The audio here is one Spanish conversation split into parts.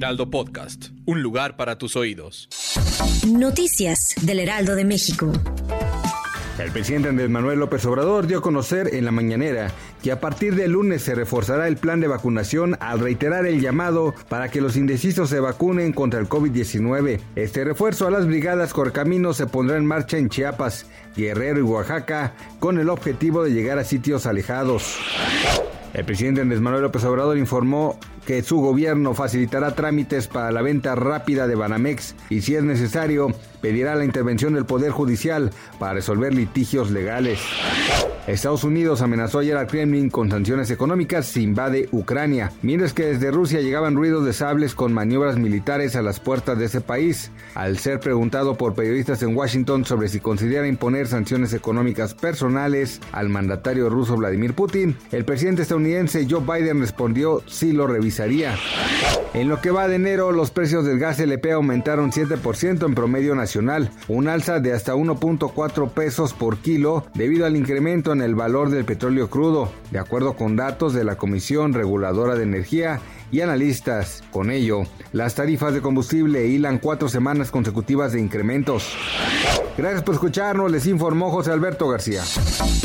Heraldo Podcast, un lugar para tus oídos. Noticias del Heraldo de México. El presidente Andrés Manuel López Obrador dio a conocer en la mañanera que a partir del lunes se reforzará el plan de vacunación al reiterar el llamado para que los indecisos se vacunen contra el COVID-19. Este refuerzo a las brigadas Corcaminos se pondrá en marcha en Chiapas, Guerrero y Oaxaca con el objetivo de llegar a sitios alejados. El presidente Andrés Manuel López Obrador informó que su gobierno facilitará trámites para la venta rápida de Banamex y si es necesario pedirá la intervención del Poder Judicial para resolver litigios legales. Estados Unidos amenazó ayer al Kremlin con sanciones económicas si invade Ucrania, mientras que desde Rusia llegaban ruidos de sables con maniobras militares a las puertas de ese país. Al ser preguntado por periodistas en Washington sobre si considera imponer sanciones económicas personales al mandatario ruso Vladimir Putin, el presidente estadounidense Joe Biden respondió sí lo En lo que va de enero, los precios del gas LP aumentaron 7% en promedio nacional, un alza de hasta 1.4 pesos por kilo debido al incremento en el valor del petróleo crudo, de acuerdo con datos de la Comisión Reguladora de Energía y analistas. Con ello, las tarifas de combustible hilan cuatro semanas consecutivas de incrementos. Gracias por escucharnos, les informó José Alberto García.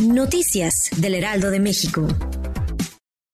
Noticias del Heraldo de México.